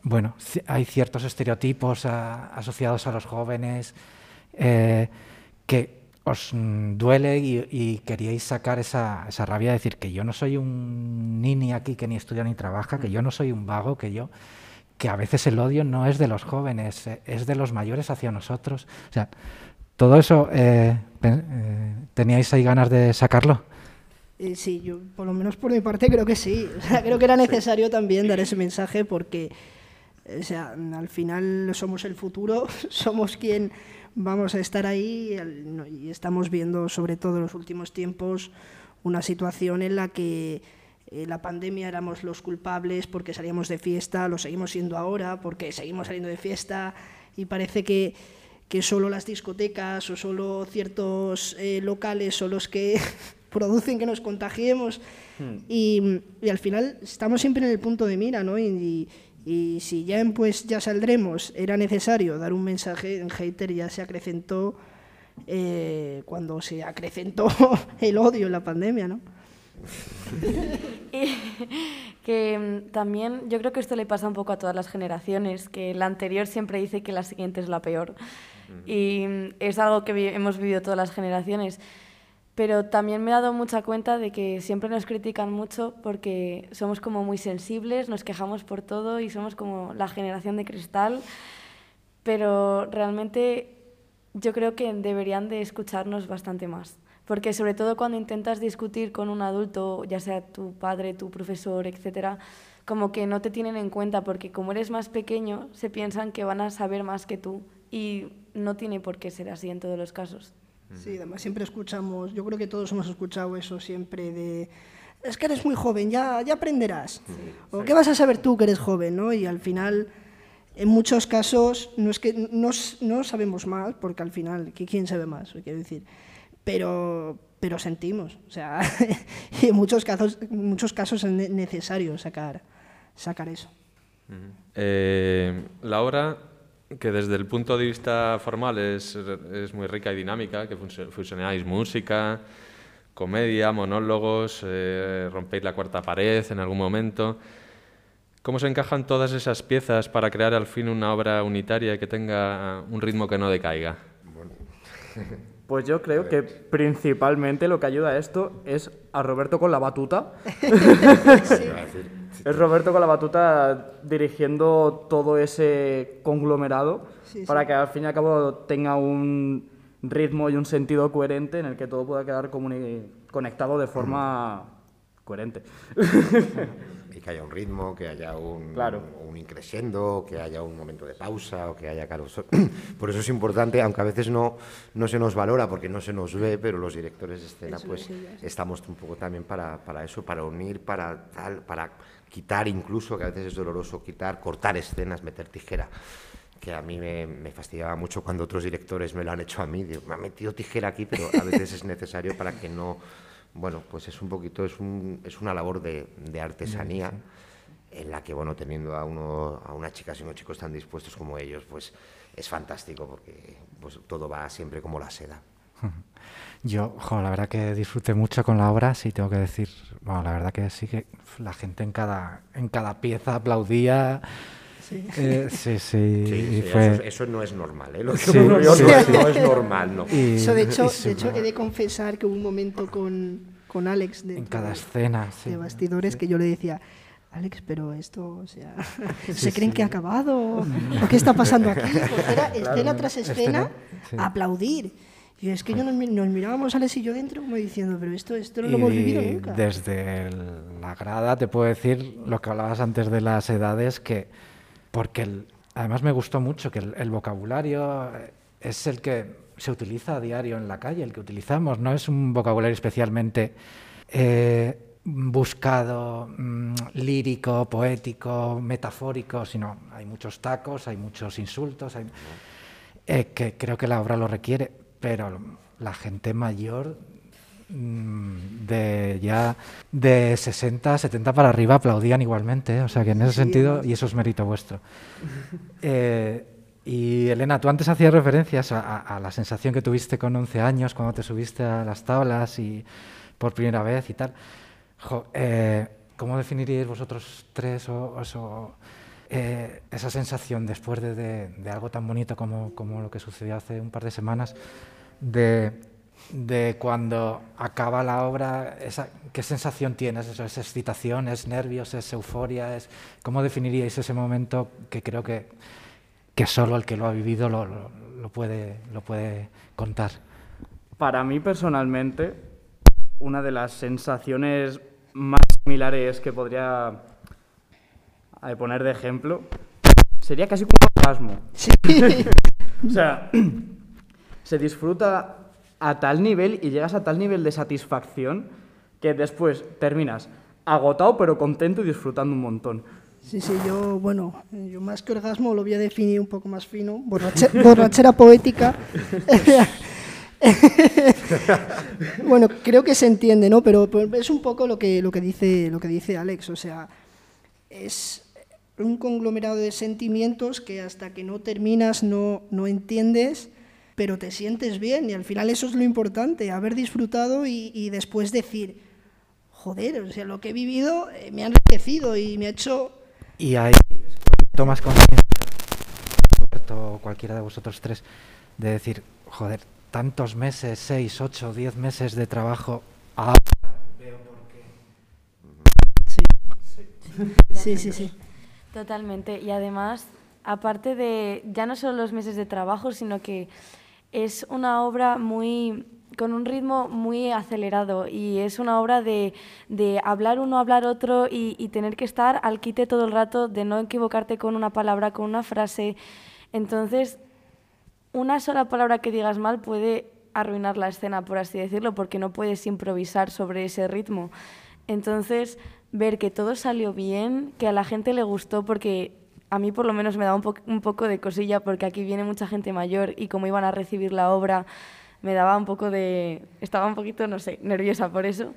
A: bueno, hay ciertos estereotipos a- asociados a los jóvenes que os mm, duele y, y queríais sacar esa, esa rabia de decir que yo no soy un nini aquí que ni estudia ni trabaja, que yo no soy un vago, que yo que a veces el odio no es de los jóvenes, eh, es de los mayores hacia nosotros. O sea, todo eso, eh, eh, ¿teníais ahí ganas de sacarlo?
F: Sí, yo por lo menos por mi parte creo que sí. O sea, creo que era necesario también dar ese mensaje porque, o sea, al final somos el futuro, [laughs] somos quien vamos a estar ahí y estamos viendo, sobre todo en los últimos tiempos, una situación en la que eh, la pandemia éramos los culpables porque salíamos de fiesta, lo seguimos siendo ahora porque seguimos saliendo de fiesta y parece que, que solo las discotecas o solo ciertos eh, locales son los que [laughs] producen que nos contagiemos y, y al final estamos siempre en el punto de mira, ¿no? Y, y- y si ya en pues ya saldremos, era necesario dar un mensaje en hater ya se acrecentó eh, cuando se acrecentó [laughs] el odio en la pandemia, ¿no? [laughs]
D: Y que mm, también yo creo que esto le pasa un poco a todas las generaciones, que la anterior siempre dice que la siguiente es la peor. y es algo que vi- hemos vivido todas las generaciones. Pero también me he dado mucha cuenta de que siempre nos critican mucho porque somos como muy sensibles, nos quejamos por todo y somos como la generación de cristal. Pero realmente yo creo que deberían de escucharnos bastante más. Porque sobre todo cuando intentas discutir con un adulto, ya sea tu padre, tu profesor, etcétera, como que no te tienen en cuenta porque como eres más pequeño, se piensan que van a saber más que tú y no tiene por qué ser así en todos los casos.
F: Sí, además siempre escuchamos, yo creo que todos hemos escuchado eso siempre de, es que eres muy joven, ya, ya aprenderás. O qué vas a saber tú que eres joven, ¿no? Y al final, en muchos casos, no es que no, no sabemos más, porque al final, ¿qui- ¿quién sabe más? Quiero decir, pero, pero sentimos, o sea, [laughs] y en muchos casos, en muchos casos es ne- necesario sacar, sacar eso.
C: Eh, la obra, que desde el punto de vista formal es, es muy rica y dinámica, que fus- fusionáis música, comedia, monólogos, eh, rompéis la cuarta pared en algún momento. ¿Cómo se encajan todas esas piezas para crear al fin una obra unitaria que tenga un ritmo que no decaiga? [laughs]
E: Pues yo creo que principalmente lo que ayuda a esto es a Roberto con la batuta. [laughs] [laughs] Es Roberto con la batuta dirigiendo todo ese conglomerado
F: Sí,
E: para
F: sí.
E: que al fin y al cabo tenga un ritmo y un sentido coherente en el que todo pueda quedar comuni- conectado de forma coherente. [laughs]
B: Que haya un ritmo, que haya un,
E: Claro.
B: un increscendo, que haya un momento de pausa, o que haya... [clears throat] Por eso es importante, aunque a veces no, no se nos valora porque no se nos ve, pero los directores de escena
F: Eso
B: pues
F: es,
B: estamos un poco también para, para eso, para unir, para tal, para quitar incluso, que a veces es doloroso quitar, cortar escenas, meter tijera que a mí me, me fastidiaba mucho cuando otros directores me lo han hecho a mí. Digo, me ha metido tijera aquí, pero a veces es necesario para que no... Bueno, pues es un poquito, es, un, es una labor de, de artesanía en la que, bueno, teniendo a, uno, a unas chicas y unos chicos tan dispuestos como ellos, pues es fantástico porque pues, todo va siempre como la seda. [laughs]
A: Yo, jo, la verdad que disfruté mucho con la obra, sí, tengo que decir. Bueno, la verdad que sí que la gente en cada, en cada pieza aplaudía.
F: Sí.
A: Eh, [laughs] sí, sí,
B: Sí, sí,
A: fue-
B: eso, eso no es normal, ¿eh? Lo que
A: Sí,
B: ocurrió
A: sí,
B: no, es,
A: sí.
B: no es normal, no.
A: y-
F: Eso, de hecho,
A: sí,
F: de hecho he de confesar que hubo un momento con, con Alex de,
A: en cada escena, sí.
F: de bastidores que yo le decía, Alex, pero esto, o sea, [laughs] ¿se creen que ha acabado? ¿O qué está pasando aquí? [laughs] Porque era escena tras escena,
A: Escena, sí.
F: aplaudir. Y es que yo nos, nos mirábamos Alex y yo dentro como diciendo, pero esto, esto no lo
A: Y
F: hemos vivido nunca.
A: Desde el- la grada te puedo decir lo que hablabas antes de las edades, que porque el- además me gustó mucho que el, el vocabulario eh, es el que se utiliza a diario en la calle, el que utilizamos, no es un vocabulario especialmente eh, buscado, mm, lírico, poético, metafórico, sino hay muchos tacos, hay muchos insultos, hay- eh, que creo que la obra lo requiere, pero la gente mayor de ya de 60, 70 para arriba aplaudían igualmente, ¿eh? o sea que en ese sentido, y eso es mérito vuestro. Eh, y Elena, tú antes hacías referencias a, a- a la sensación que tuviste con 11 años cuando te subiste a las tablas y por primera vez y tal. Jo, eh, ¿Cómo definiríais vosotros tres o, eh, esa sensación después de, de- de algo tan bonito como, como lo que sucedió hace un par de semanas, de, de cuando acaba la obra, esa, ¿qué sensación tienes? Eso, ¿Es excitación, es nervios, es euforia? Es, ¿Cómo definiríais ese momento que creo que, que solo el que lo ha vivido lo, lo- lo puede, lo puede contar?
E: Para mí personalmente, una de las sensaciones más similares que podría poner de ejemplo sería casi como un orgasmo. [laughs] O sea, [clears throat] se disfruta a tal nivel y llegas a tal nivel de satisfacción que después terminas agotado pero contento y disfrutando un montón.
F: Sí, sí, yo, bueno, yo más que orgasmo lo voy a definir un poco más fino. Borrache- [laughs] borrachera poética. [laughs] bueno, creo que se entiende, ¿no? Pero es un poco lo que, lo que, dice, lo que dice Alex. O sea, es un conglomerado de sentimientos que hasta que no terminas no, no entiendes, pero te sientes bien. Y al final eso es lo importante, haber disfrutado y, y después decir, joder, o sea, lo que he vivido eh, me ha enriquecido y me ha hecho
A: Y ahí tomas conciencia, o cualquiera de vosotros tres, de decir, joder, tantos meses, seis, ocho, diez meses de trabajo, veo por qué.
F: Sí, sí, sí.
D: Totalmente. Y además, aparte de ya no solo los meses de trabajo, sino que es una obra muy con un ritmo muy acelerado y es una obra de, de hablar uno, hablar otro y, y, tener que estar al quite todo el rato, de no equivocarte con una palabra, con una frase. Entonces, una sola palabra que digas mal puede arruinar la escena, por así decirlo, porque no puedes improvisar sobre ese ritmo. Entonces, ver que todo salió bien, que a la gente le gustó, porque a mí por lo menos me da un, po un poco de cosilla, porque aquí viene mucha gente mayor y como iban a recibir la obra, me daba un poco de... estaba un poquito, no sé, nerviosa por eso.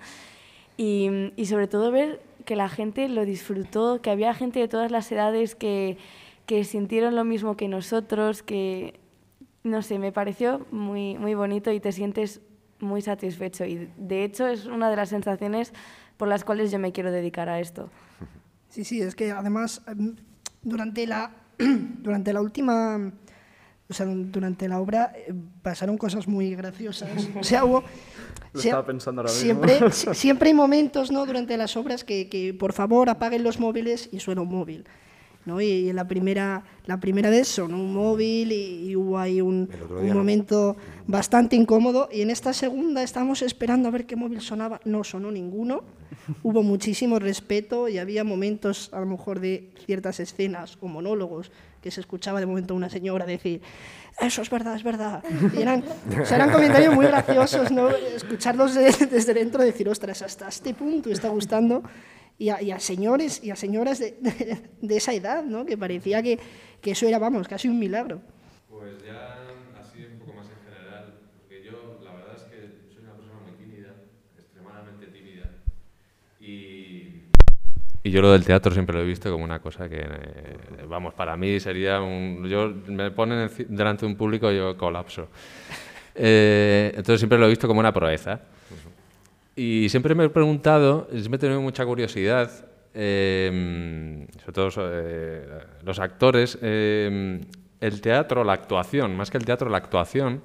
D: Y, y sobre todo ver que la gente lo disfrutó, que había gente de todas las edades que, que sintieron lo mismo que nosotros, que, no sé, me pareció muy, muy bonito y te sientes muy satisfecho. Y de hecho es una de las sensaciones por las cuales yo me quiero dedicar a esto.
F: Sí, sí, es que además durante la, [clears throat] durante la última, o sea, durante la obra eh, pasaron cosas muy graciosas. [laughs] O sea, hubo...
E: Lo estaba pensando ahora
F: siempre, [laughs]
E: mismo.
F: siempre hay momentos ¿no? durante las obras que, que, por favor, apaguen los móviles y suena un móvil. ¿No? Y, la, primera, la primera vez sonó un móvil y, y hubo ahí un, un momento no. bastante incómodo. Y en esta segunda estábamos esperando a ver qué móvil sonaba. No sonó ninguno. [laughs] hubo muchísimo respeto y había momentos, a lo mejor, de ciertas escenas o monólogos que se escuchaba de momento una señora decir eso es verdad, es verdad. Y eran, o sea, eran comentarios muy graciosos, ¿no? Escucharlos de, desde dentro decir, ostras, hasta este punto está gustando. Y a, señores y a señoras de, [laughs] de, esa edad, ¿no? que parecía que, que, eso era, vamos, casi un milagro.
C: Pues ya así un poco más en general, porque yo la verdad es que soy una persona muy tímida, extremadamente tímida, y, y yo lo del teatro siempre lo he visto como una cosa que, eh, vamos, para mí sería un... Yo, me ponen delante de un público y yo colapso. [laughs] Eh, entonces siempre lo he visto como una proeza. Y siempre me he preguntado, siempre he tenido mucha curiosidad, eh, sobre todo eh, los actores, eh, el teatro, la actuación, más que el teatro, la actuación,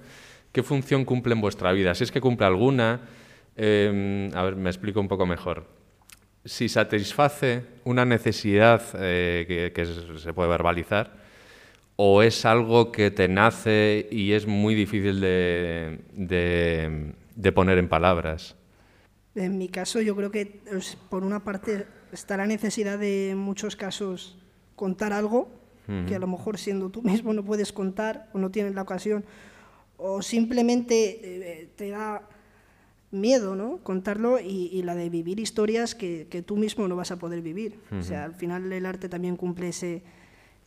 C: ¿qué función cumple en vuestra vida? Si es que cumple alguna, a ver, me explico un poco mejor. Si satisface una necesidad que, que se puede verbalizar, o es algo que te nace y es muy difícil de poner en palabras.
F: En mi caso, yo creo que por una parte está la necesidad de en muchos casos contar algo uh -huh. que a lo mejor siendo tú mismo no puedes contar o no tienes la ocasión o simplemente eh, te da miedo ¿no? contarlo y, y, la de vivir historias que, que, tú mismo no vas a poder vivir. Uh -huh. O sea, al final el arte también cumple ese,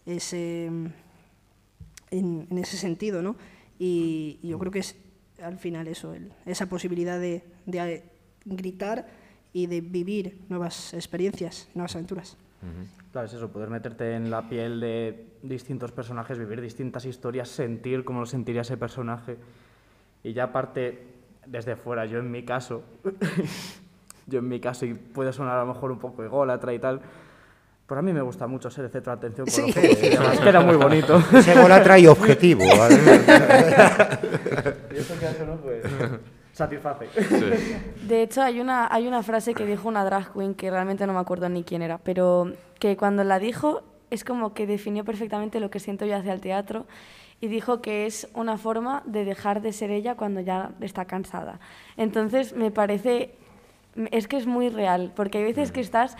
F: ese en, en ese sentido, ¿no? Y, y, yo creo que es al final eso, el, esa posibilidad de, de gritar y de vivir nuevas experiencias, nuevas aventuras.
E: Uh -huh. Claro, es eso, poder meterte en la piel de distintos personajes, vivir distintas historias, sentir cómo lo sentiría ese personaje. Y ya aparte, desde fuera, yo en mi caso, [laughs] yo en mi caso, y puede sonar a lo mejor un poco ególatra y tal, pero a mí me gusta mucho ser el centro de atención con
F: sí.
E: lo que además queda muy bonito. [laughs]
B: Es ególatra y objetivo. ¿vale? [laughs]
E: y eso que hace, ¿no? Pues satisface.
D: Sí. [laughs] De hecho, hay una, hay una frase que dijo una drag queen que realmente no me acuerdo ni quién era, pero que cuando la dijo es como que definió perfectamente lo que siento yo hacia el teatro y dijo que es una forma de dejar de ser ella cuando ya está cansada. Entonces, me parece, es que es muy real, porque hay veces que estás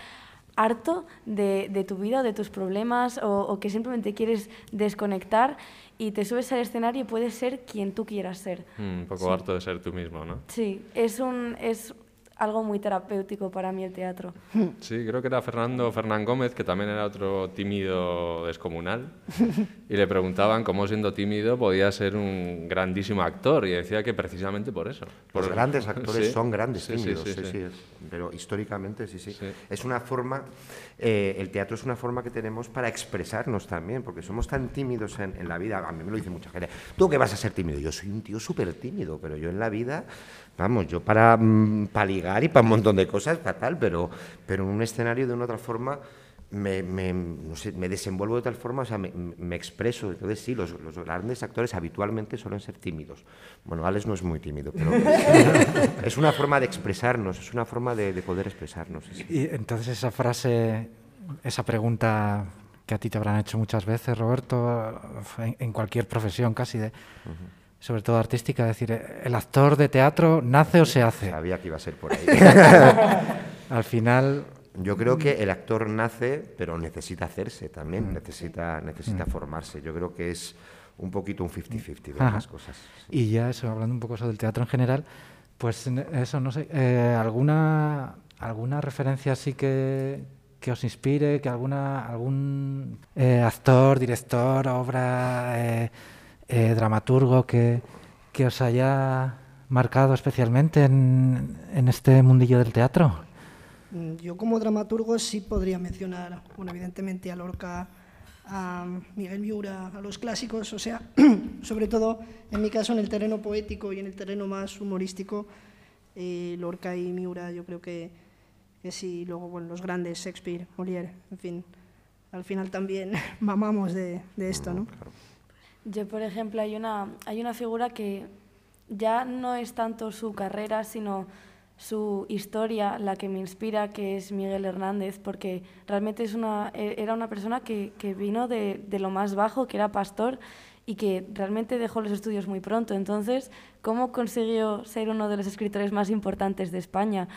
D: harto de, de tu vida, de tus problemas o, o que simplemente quieres desconectar y te subes al escenario y puedes ser quien tú quieras ser.
C: Mm, un poco sí. harto de ser tú mismo, ¿no?
D: Sí, es, un, es algo muy terapéutico para mí el teatro.
C: Sí, creo que era Fernando Fernán Gómez, que también era otro tímido descomunal, y le preguntaban cómo siendo tímido podía ser un grandísimo actor, y decía que precisamente por eso. Por
B: Los grandes actores [laughs] sí. son grandes tímidos, sí, sí, sí pero históricamente sí, sí, Es una forma, eh, el teatro es una forma que tenemos para expresarnos también, porque somos tan tímidos en, en la vida, a mí me lo dice mucha gente, ¿tú qué vas a ser tímido? Yo soy un tío súper tímido, pero yo en la vida vamos, yo para, mmm, para ligar y para un montón de cosas, fatal, pero, pero en un escenario de una otra forma me, me, no sé, me desenvuelvo de tal forma, o sea, me, me expreso. Entonces, sí, los, los, grandes actores habitualmente suelen ser tímidos. Bueno, Alex no es muy tímido, pero [laughs] es una forma de expresarnos, es una forma de, de poder expresarnos.
A: Sí. Y entonces esa frase, esa pregunta que a ti te habrán hecho muchas veces, Roberto, en, en cualquier profesión casi, de, uh -huh. Sobre todo artística, es decir, ¿el actor de teatro nace o se hace?
B: Sabía que iba a ser por ahí. [laughs]
A: Al final...
B: Yo creo que el actor nace, pero necesita hacerse también, necesita, necesita formarse. Yo creo que es un poquito un 50-50 de las cosas.
A: Y ya eso, hablando un poco sobre el teatro en general, pues eso, no sé, eh, ¿alguna, ¿alguna referencia así que, que os inspire, que alguna, algún eh, actor, director, obra, eh, eh, dramaturgo que, que, os haya marcado especialmente en, en, este mundillo del teatro?
F: Yo como dramaturgo sí podría mencionar, bueno, evidentemente a Lorca, a Miguel Miura, a los clásicos, o sea, [clears throat] sobre todo en mi caso en el terreno poético y en el terreno más humorístico, eh, Lorca y Miura yo creo que, que sí, luego bueno, los grandes, Shakespeare, Molière, en fin, al final también [laughs] mamamos de, de esto, ¿no?
D: Yo, por ejemplo, hay una, hay una figura que ya no es tanto su carrera, sino su historia la que me inspira, que es Miguel Hernández, porque realmente es una, era una persona que, que vino de, de, lo más bajo, que era pastor y que realmente dejó los estudios muy pronto. Entonces, ¿cómo consiguió ser uno de los escritores más importantes de España?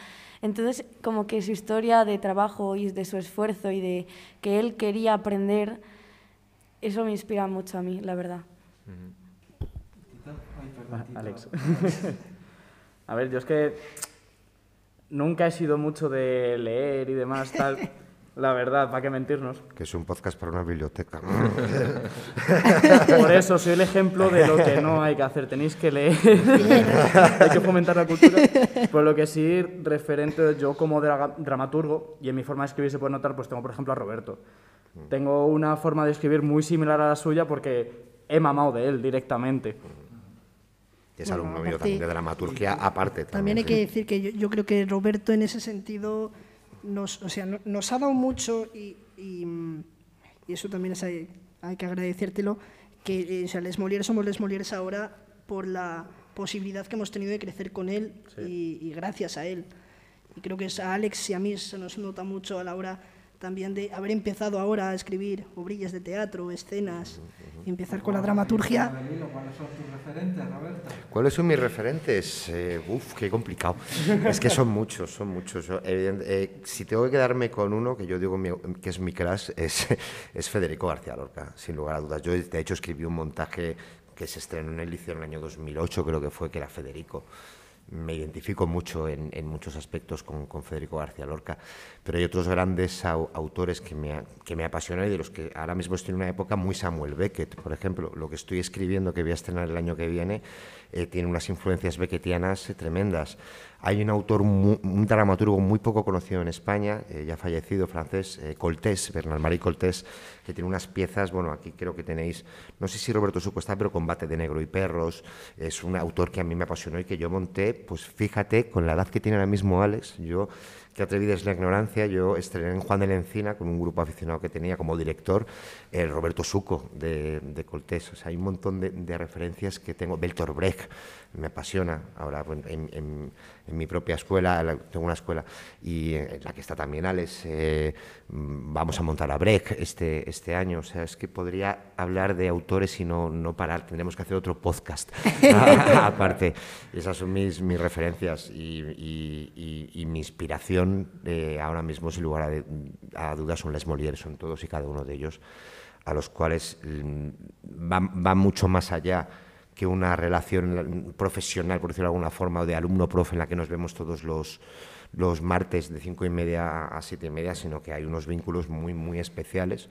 D: Entonces, como que su historia de trabajo y de su esfuerzo y de que él quería aprender, eso me inspira mucho a mí, la verdad.
E: Alex. [laughs] a ver, yo es que nunca he sido mucho de leer y demás, tal. [laughs] La verdad, ¿para qué mentirnos?
B: Que es un podcast para una biblioteca.
E: Por eso soy el ejemplo de lo que no hay que hacer. Tenéis que leer, hay que fomentar la cultura. Por lo que sí, referente yo como dra dramaturgo, y en mi forma de escribir se puede notar, pues tengo por ejemplo a Roberto. Tengo una forma de escribir muy similar a la suya porque he mamado de él directamente.
B: Y es bueno, alumno mío también de dramaturgia aparte.
F: También, también hay sí. que decir que yo, yo, creo que Roberto en ese sentido nos, o sea, nos ha dado mucho y, y, y eso también es, hay, hay, que agradecértelo, que eh, o sea, Les Molières somos Les Molières ahora por la posibilidad que hemos tenido de crecer con él sí. y, y, gracias a él. Y creo que es a Alex y a mí se nos nota mucho a la hora también de haber empezado ahora a escribir obrillas de teatro, escenas, y empezar con la dramaturgia.
A: ¿Cuáles son tus referentes, Roberto?
B: ¿Cuáles son mis referentes? Eh, uf, qué complicado. es que son muchos, son muchos. Eh, eh, si tengo que quedarme con uno, que yo digo mi, que es mi crush, es, [laughs] es Federico García Lorca, sin lugar a dudas. Yo, de hecho, escribí un montaje que se estrenó en el liceo en el año 2008, creo que fue, que era Federico me identifico mucho en, en muchos aspectos con, con, Federico García Lorca, pero hay otros grandes au, autores que me, que me apasionan y de los que ahora mismo estoy en una época muy Samuel Beckett, por ejemplo, lo que estoy escribiendo que voy a estrenar el año que viene eh, tiene unas influencias beckettianas eh, tremendas. Hay un autor, un dramaturgo muy poco conocido en España, eh, ya fallecido, francés, eh, Coltés, Bernal Marie Coltés, que tiene unas piezas, bueno, aquí creo que tenéis, no sé si Roberto Suco está, pero Combate de Negro y Perros, es un autor que a mí me apasionó y que yo monté, pues fíjate, con la edad que tiene ahora mismo Alex, yo que atrevida es la ignorancia, yo estrené en Juan de la Encina con un grupo aficionado que tenía como director el Roberto Suco de, de Coltés. O sea, hay un montón de, de, referencias que tengo. Beltor Brecht me apasiona. Ahora en, en, mi propia escuela, tengo una escuela y en la que está también Alex, eh, vamos a montar a Brecht este, este año. O sea, es que podría hablar de autores y no, no parar. Tendremos que hacer otro podcast [laughs] aparte. Esas son mis, mis referencias y, y, mi inspiración eh, ahora mismo, sin lugar a, a, dudas, son Les Molières, son todos y cada uno de ellos, a los cuales mm, va mucho más allá que una relación profesional, por decirlo de alguna forma, o de alumno-profe en la que nos vemos todos los, los martes de cinco y media a siete y media, sino que hay unos vínculos muy, muy especiales.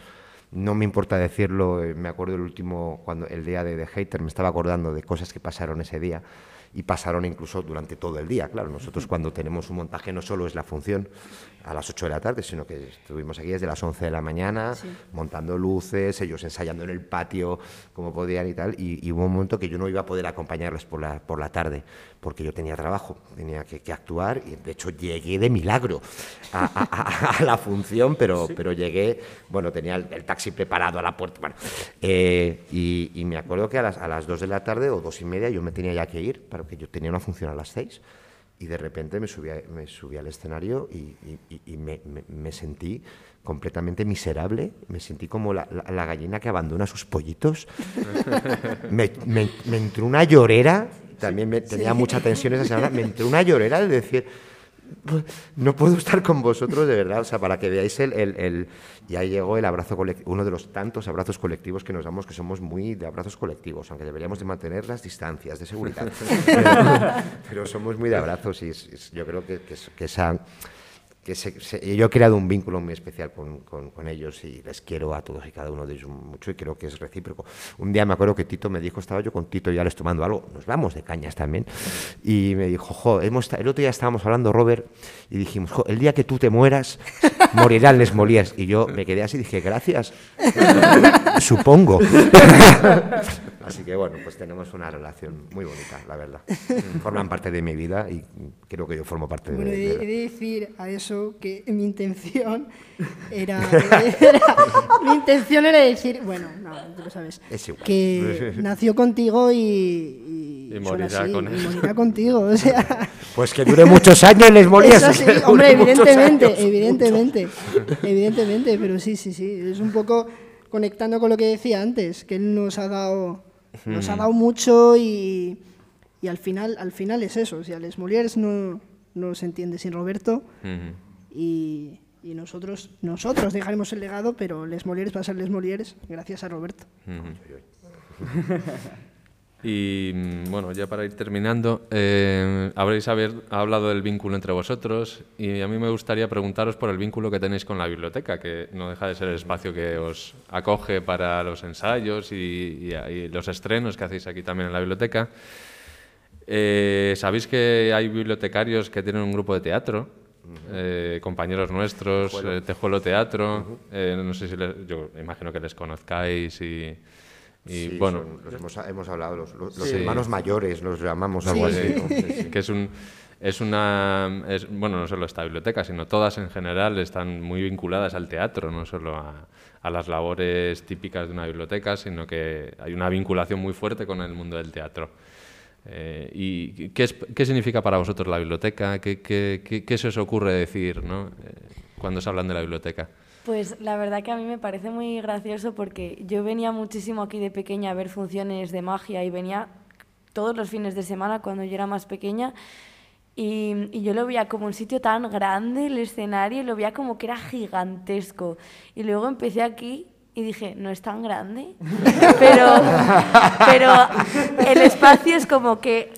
B: No me importa decirlo, eh, me acuerdo el último, cuando el día de The Hater, me estaba acordando de cosas que pasaron ese día y pasaron incluso durante todo el día. Claro, nosotros cuando tenemos un montaje no solo es la función a las 8 de la tarde, sino que estuvimos aquí desde las 11 de la mañana montando luces, ellos ensayando en el patio como podían y tal, y, hubo un momento que yo no iba a poder acompañarles por la, por la tarde, porque yo tenía trabajo, tenía que, actuar, y de hecho llegué de milagro a, la función, pero, pero llegué, bueno, tenía el, taxi preparado a la puerta, bueno, eh, y, me acuerdo que a las, a las 2 de la tarde o dos y media yo me tenía ya que ir, para que yo tenía una función a las 6 y de repente me subí, me subí al escenario y, me, sentí completamente miserable, me sentí como la, gallina que abandona sus pollitos, [laughs] me, entró una llorera, también tenía mucha tensión esa semana, me entró una llorera de decir, no puedo estar con vosotros de verdad, o sea, para que veáis el, el, y ahí llegó el abrazo colectivo, uno de los tantos abrazos colectivos que nos damos, que somos muy de abrazos colectivos, aunque deberíamos de mantener las distancias de seguridad, [laughs] pero, somos muy de abrazos y yo creo que, que, que esa que yo he creado un vínculo muy especial con, con, ellos y les quiero a todos y cada uno de ellos mucho y creo que es recíproco. Un día me acuerdo que Tito me dijo, estaba yo con Tito ya les tomando algo, nos vamos de cañas también, y me dijo, jo, hemos, el otro día estábamos hablando, Robert, y dijimos, jo, el día que tú te mueras, morirán les Molières. Y yo me quedé así y dije, gracias, [laughs] supongo. [laughs] Así que bueno, pues tenemos una relación muy bonita, la verdad. [laughs] Forman parte de mi vida y creo que yo formo parte
F: de,
B: de,
F: He de decir a eso que mi intención [laughs] era, mi intención era decir, bueno, no, tú lo sabes, que [laughs] nació contigo y,
C: y, morirá, con
F: y morirá contigo, o sea.
B: Pues que dure muchos años les morías.
F: sí, hombre, evidentemente, evidentemente, evidentemente, pero sí, sí, sí, es un poco conectando con lo que decía antes, que él nos ha dado nos ha dado mucho y, y, al, final, al final es eso. O sea, Les Molières no, no se entiende sin Roberto y, y, nosotros, nosotros dejaremos el legado, pero Les Molières va a ser Les Molières gracias a Roberto. [laughs]
C: Y mm, bueno, ya para ir terminando, eh, habréis haber, hablado del vínculo entre vosotros y a mí me gustaría preguntaros por el vínculo que tenéis con la biblioteca, que no deja de ser el espacio que os acoge para los ensayos y, los estrenos que hacéis aquí también en la biblioteca. Eh, Sabéis que hay bibliotecarios que tienen un grupo de teatro, eh, compañeros nuestros, Tejuelo, Teatro, no sé si yo imagino que les conozcáis y...
B: Y bueno, hemos, hablado, los, hermanos mayores los llamamos algo así.
C: que es un es una bueno no solo esta biblioteca sino todas en general están muy vinculadas al teatro no solo a, a, las labores típicas de una biblioteca sino que hay una vinculación muy fuerte con el mundo del teatro. Eh, y ¿qué, qué significa para vosotros la biblioteca qué, qué, qué, se os ocurre decir ¿no? Eh, cuando se hablan de la biblioteca
D: pues la verdad que a mí me parece muy gracioso porque yo venía muchísimo aquí de pequeña a ver funciones de magia y venía todos los fines de semana cuando yo era más pequeña y, y, yo lo veía como un sitio tan grande, el escenario, y lo veía como que era gigantesco. Y luego empecé aquí y dije, no es tan grande, [laughs] pero, pero el espacio es como que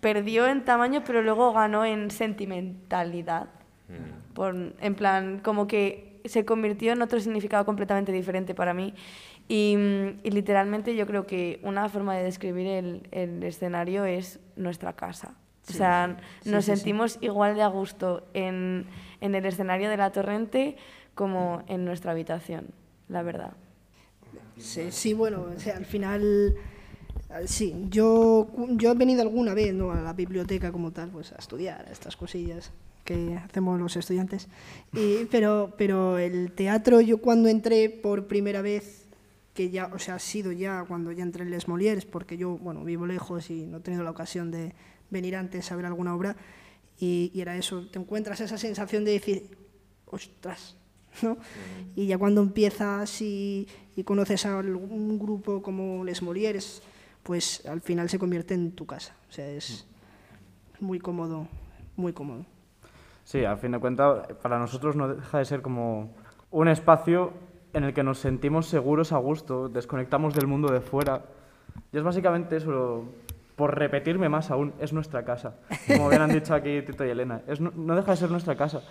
D: perdió en tamaño, pero luego ganó en sentimentalidad. Mm. Por, en plan, como que se convirtió en otro significado completamente diferente para mí. Y, literalmente yo creo que una forma de describir el, el escenario es nuestra casa. o sea, nos sentimos igual de a gusto en, en, el escenario de la torrente como en nuestra habitación, la verdad.
F: Sí, sí bueno, o sea, al final... Sí, yo, yo he venido alguna vez ¿no? a la biblioteca como tal, pues a estudiar estas cosillas que hacemos los estudiantes. Y, pero, pero el teatro, yo cuando entré por primera vez, que ya, o sea, ha sido ya cuando ya entré en Les Molières, porque yo, bueno, vivo lejos y no he tenido la ocasión de venir antes a ver alguna obra, y, era eso, te encuentras esa sensación de decir, ostras, ¿no? Y ya cuando empiezas y, conoces a un grupo como Les Molières, pues al final se convierte en tu casa. O sea, es muy cómodo, muy cómodo.
E: Sí, al fin de cuentas, para nosotros no deja de ser como un espacio en el que nos sentimos seguros a gusto, desconectamos del mundo de fuera. Y es básicamente eso, por repetirme más aún, es nuestra casa. Como bien han dicho aquí Tito y Elena, es, no, deja de ser nuestra casa.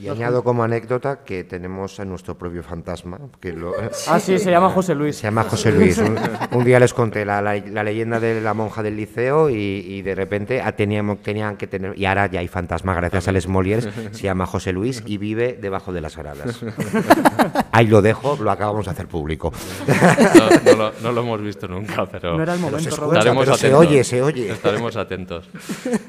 B: Y añado como anécdota que tenemos a nuestro propio fantasma. Que lo,
E: Ah, [laughs] sí, se llama José Luis.
B: Se llama José Luis. Un, un día les conté la, la- la leyenda de la monja del liceo y, y de repente teníamos, tenían que tener. Y ahora ya hay fantasma gracias al Smoliers. [laughs] Se llama José Luis y vive debajo de las gradas. [laughs] Ahí lo dejo, lo acabamos de hacer público.
C: No, no lo, no lo hemos visto nunca, pero
E: No era el momento,
B: se escucha, pero oye, se oye.
C: Estaremos atentos.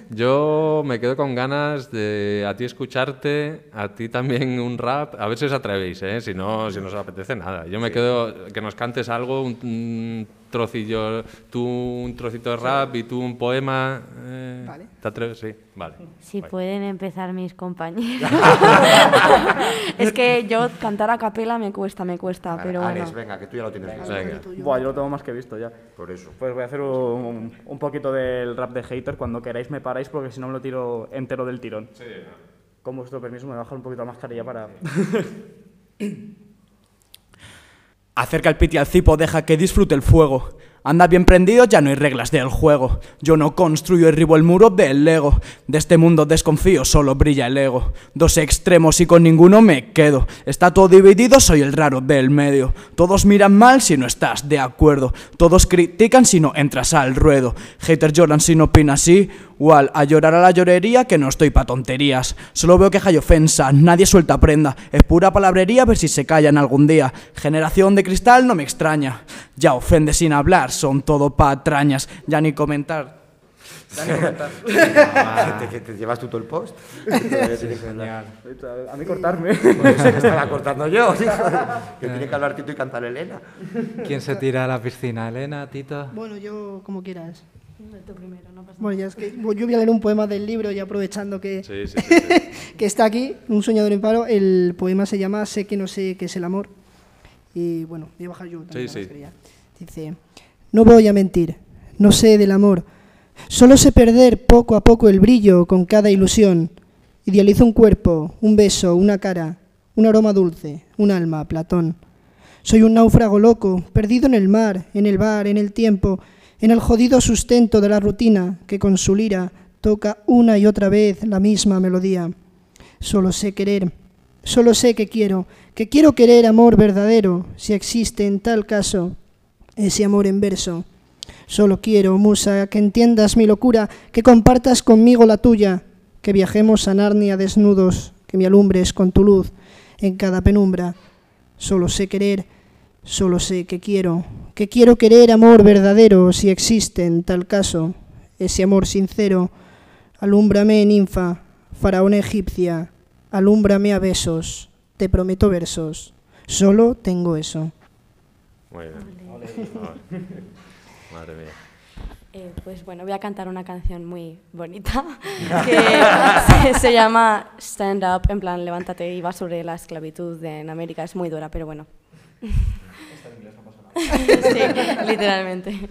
C: Yo me quedo con ganas de a ti escucharte, a ti también un rap. A ver si os atrevéis, ¿eh? si no, si no os apetece nada. Yo me quedo que nos cantes algo, un, un trocillo, tú un trocito de rap y tú un poema. eh,
F: Vale.
C: ¿Te atreves? Sí, vale.
D: Si pueden empezar mis compañeros. [laughs] es que yo cantar a capela me cuesta, me cuesta, pero bueno.
B: Venga, que tú ya lo tienes visto.
C: Venga.
E: Buah, yo lo tengo más que visto ya.
B: Por eso.
E: Pues voy a hacer un, un poquito del rap de hater. Cuando queráis me paráis porque si no me lo tiro entero del tirón. Con vuestro permiso me voy a bajar un poquito la mascarilla para... [laughs] Acerca el piti al cipo, deja que disfrute el fuego. Anda bien prendido, ya no hay reglas del juego. Yo no construyo y ribo el muro del ego. De este mundo desconfío, solo brilla el ego. Dos extremos y con ninguno me quedo. Está todo dividido, soy el raro del medio. Todos miran mal si no estás de acuerdo. Todos critican si no entras al ruedo. Haters lloran si no opinas igual. A llorar a la llorería que no estoy pa' tonterías. Solo veo queja y ofensa, nadie suelta prenda. Es pura palabrería, a ver si se callan algún día. Generación de cristal no me extraña. Ya ofende sin hablar, son todo patrañas. Ya ni comentar. Ya ni comentar. [laughs]
B: ¿Te, que te llevas tú todo el post? [laughs]
E: A mí cortarme.
B: Eso que estaba cortando yo. hijo. [laughs] que tiene que hablar Tito y cantar Elena.
A: ¿Quién se tira a la piscina? ¿Elena, Tito?
F: Bueno, yo como quieras.
D: Tú primero, no pasa
F: Bueno, ya es que yo voy a leer un poema del libro y aprovechando que,
C: Sí, sí, sí, sí. [laughs]
F: que está aquí, Un soñador en paro. El poema se llama Sé que no sé qué es el amor. Y bueno, voy a bajar yo también la. Dice, no voy a mentir, no sé del amor. Solo sé perder poco a poco el brillo con cada ilusión. Idealizo un cuerpo, un beso, una cara, un aroma dulce, un alma, Platón. Soy un náufrago loco, perdido en el mar, en el bar, en el tiempo, en el jodido sustento de la rutina que con su lira toca una y otra vez la misma melodía. Solo sé querer, solo sé que quiero, que quiero querer amor verdadero, si existe en tal caso ese amor en verso. Solo quiero, musa, que entiendas mi locura, que compartas conmigo la tuya, que viajemos a Narnia desnudos, que me alumbres con tu luz en cada penumbra. Solo sé querer, solo sé que quiero, que quiero querer amor verdadero, si existe en tal caso ese amor sincero. Alúmbrame, ninfa, faraón egipcia, alúmbrame a besos, te prometo versos, solo tengo eso.
C: Muy bien. [laughs] Madre mía.
D: Eh, pues bueno, voy a cantar una canción muy bonita [laughs] que se, se llama Stand Up, en plan levántate y va sobre la esclavitud en América. Es muy dura, pero bueno. Sí, literalmente.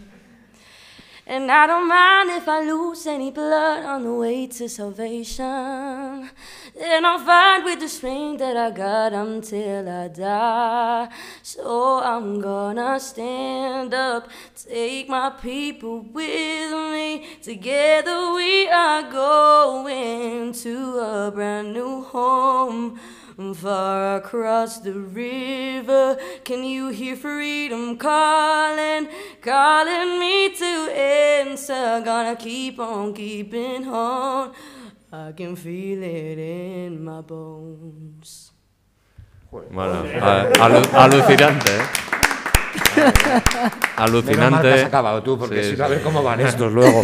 D: And I don't mind if I lose any blood on the way to salvation. And I'll fight with the strength that I got until I die. So I'm gonna stand up, take my people with me. Together we are going to a brand new home. Far across the river, can you hear freedom calling, calling me to answer? Gonna keep on keeping on. I can feel it in my bones.
C: Bueno, a- alu- [laughs] alucinante.
B: Menos mal que has
C: Alucinante.
B: acabado tú, porque
C: Sí,
B: si no, a
C: sí.
B: ver cómo van [laughs] estos luego.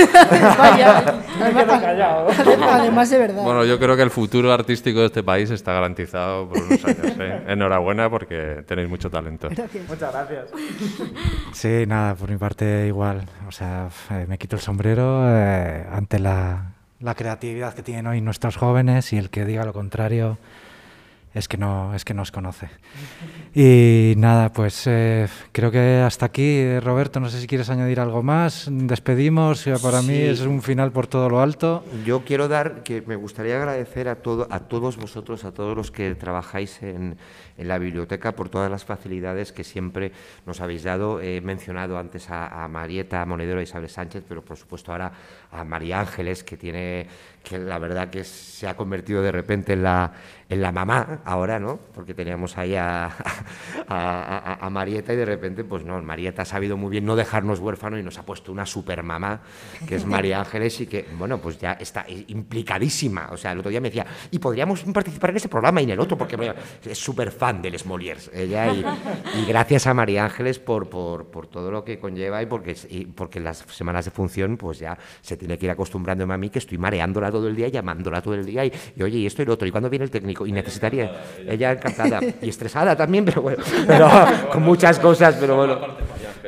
F: Vaya, [laughs] además de verdad.
C: Bueno, yo creo que el futuro artístico de este país está garantizado por unos años. ¿eh? [laughs] Enhorabuena porque tenéis mucho talento.
E: Muchas gracias.
A: Sí, nada, por mi parte igual. O sea, eh, me quito el sombrero eh, ante la, la creatividad que tienen hoy nuestros jóvenes y el que diga lo contrario es que no, es que no os conoce. Y nada, pues eh, creo que hasta aquí, Roberto, no sé si quieres añadir algo más. Despedimos, para mí es un final por todo lo alto.
B: Yo quiero dar, que me gustaría agradecer a, todo, a todos vosotros, a todos los que trabajáis en, en la biblioteca por todas las facilidades que siempre nos habéis dado. He mencionado antes a, a Marieta Monedero y Isabel Sánchez, pero por supuesto ahora a María Ángeles, que tiene, que la verdad que se ha convertido de repente en la, en la mamá ahora, ¿no? Porque teníamos ahí a, a, Marieta y de repente, pues no, Marieta ha sabido muy bien no dejarnos huérfanos y nos ha puesto una super mamá, que es María Ángeles, y que, bueno, pues ya está implicadísima. O sea, el otro día me decía, y podríamos participar en ese programa y en el otro, porque es súper fan de Les Molières, ella, y, gracias a María Ángeles por, por, por, todo lo que conlleva y porque, y porque las semanas de función, pues ya se tiene que ir acostumbrándome a mí, que estoy mareándola todo el día, llamándola todo el día, y, oye, y esto y lo otro, y cuando viene el técnico, y necesitaría, ella encantada, y estresada también, pero bueno, pero [laughs] con muchas cosas, pero bueno.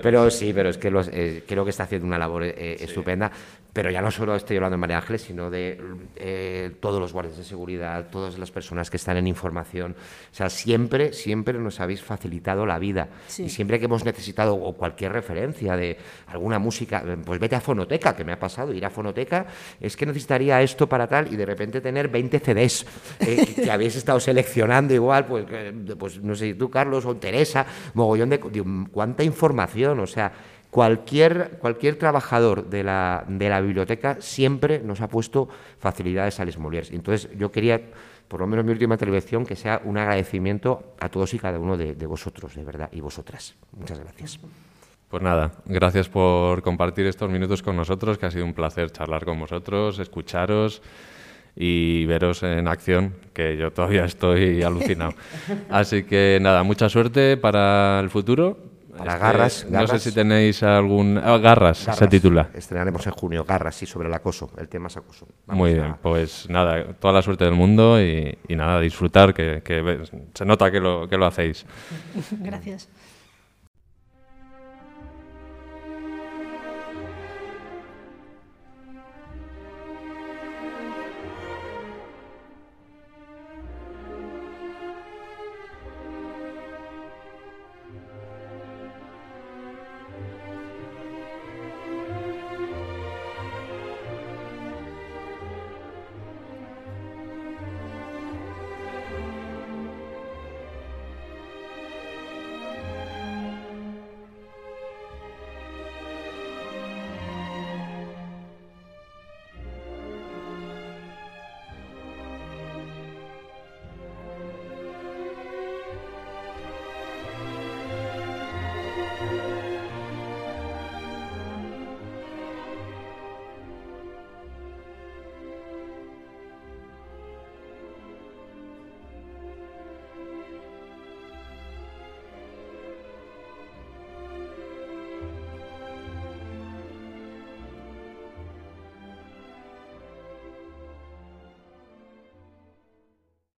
B: Pero sí, pero es que los, eh, creo que está haciendo una labor eh, estupenda. Pero ya no solo estoy hablando de María Ángeles, sino de eh, todos los guardias de seguridad, todas las personas que están en información. O sea, siempre, siempre nos habéis facilitado la vida. Y siempre que hemos necesitado o cualquier referencia de alguna música, pues vete a Fonoteca, que me ha pasado, ir a Fonoteca, es que necesitaría esto para tal, y de repente tener 20 CDs que, habéis estado seleccionando igual, pues, pues no sé, tú, Carlos, o Teresa, mogollón de, de cuánta información, o sea, Cualquier, cualquier trabajador de la, de la biblioteca siempre nos ha puesto facilidades a Les Molières. Entonces, yo quería, por lo menos mi última intervención, que sea un agradecimiento a todos y cada uno de, vosotros, de verdad, y vosotras. Muchas gracias.
C: Pues nada, gracias por compartir estos minutos con nosotros, que ha sido un placer charlar con vosotros, escucharos y veros en acción, que yo todavía estoy alucinado. [laughs] Así que nada, mucha suerte para el futuro
B: para garras,
C: No sé si tenéis algún... Ah, garras, se titula.
B: Estrenaremos en junio, Garras, sí, sobre el acoso. El tema es acoso.
C: Muy bien, pues nada, toda la suerte del mundo y, nada, disfrutar, que, que, se nota que lo, que lo hacéis.
F: Gracias.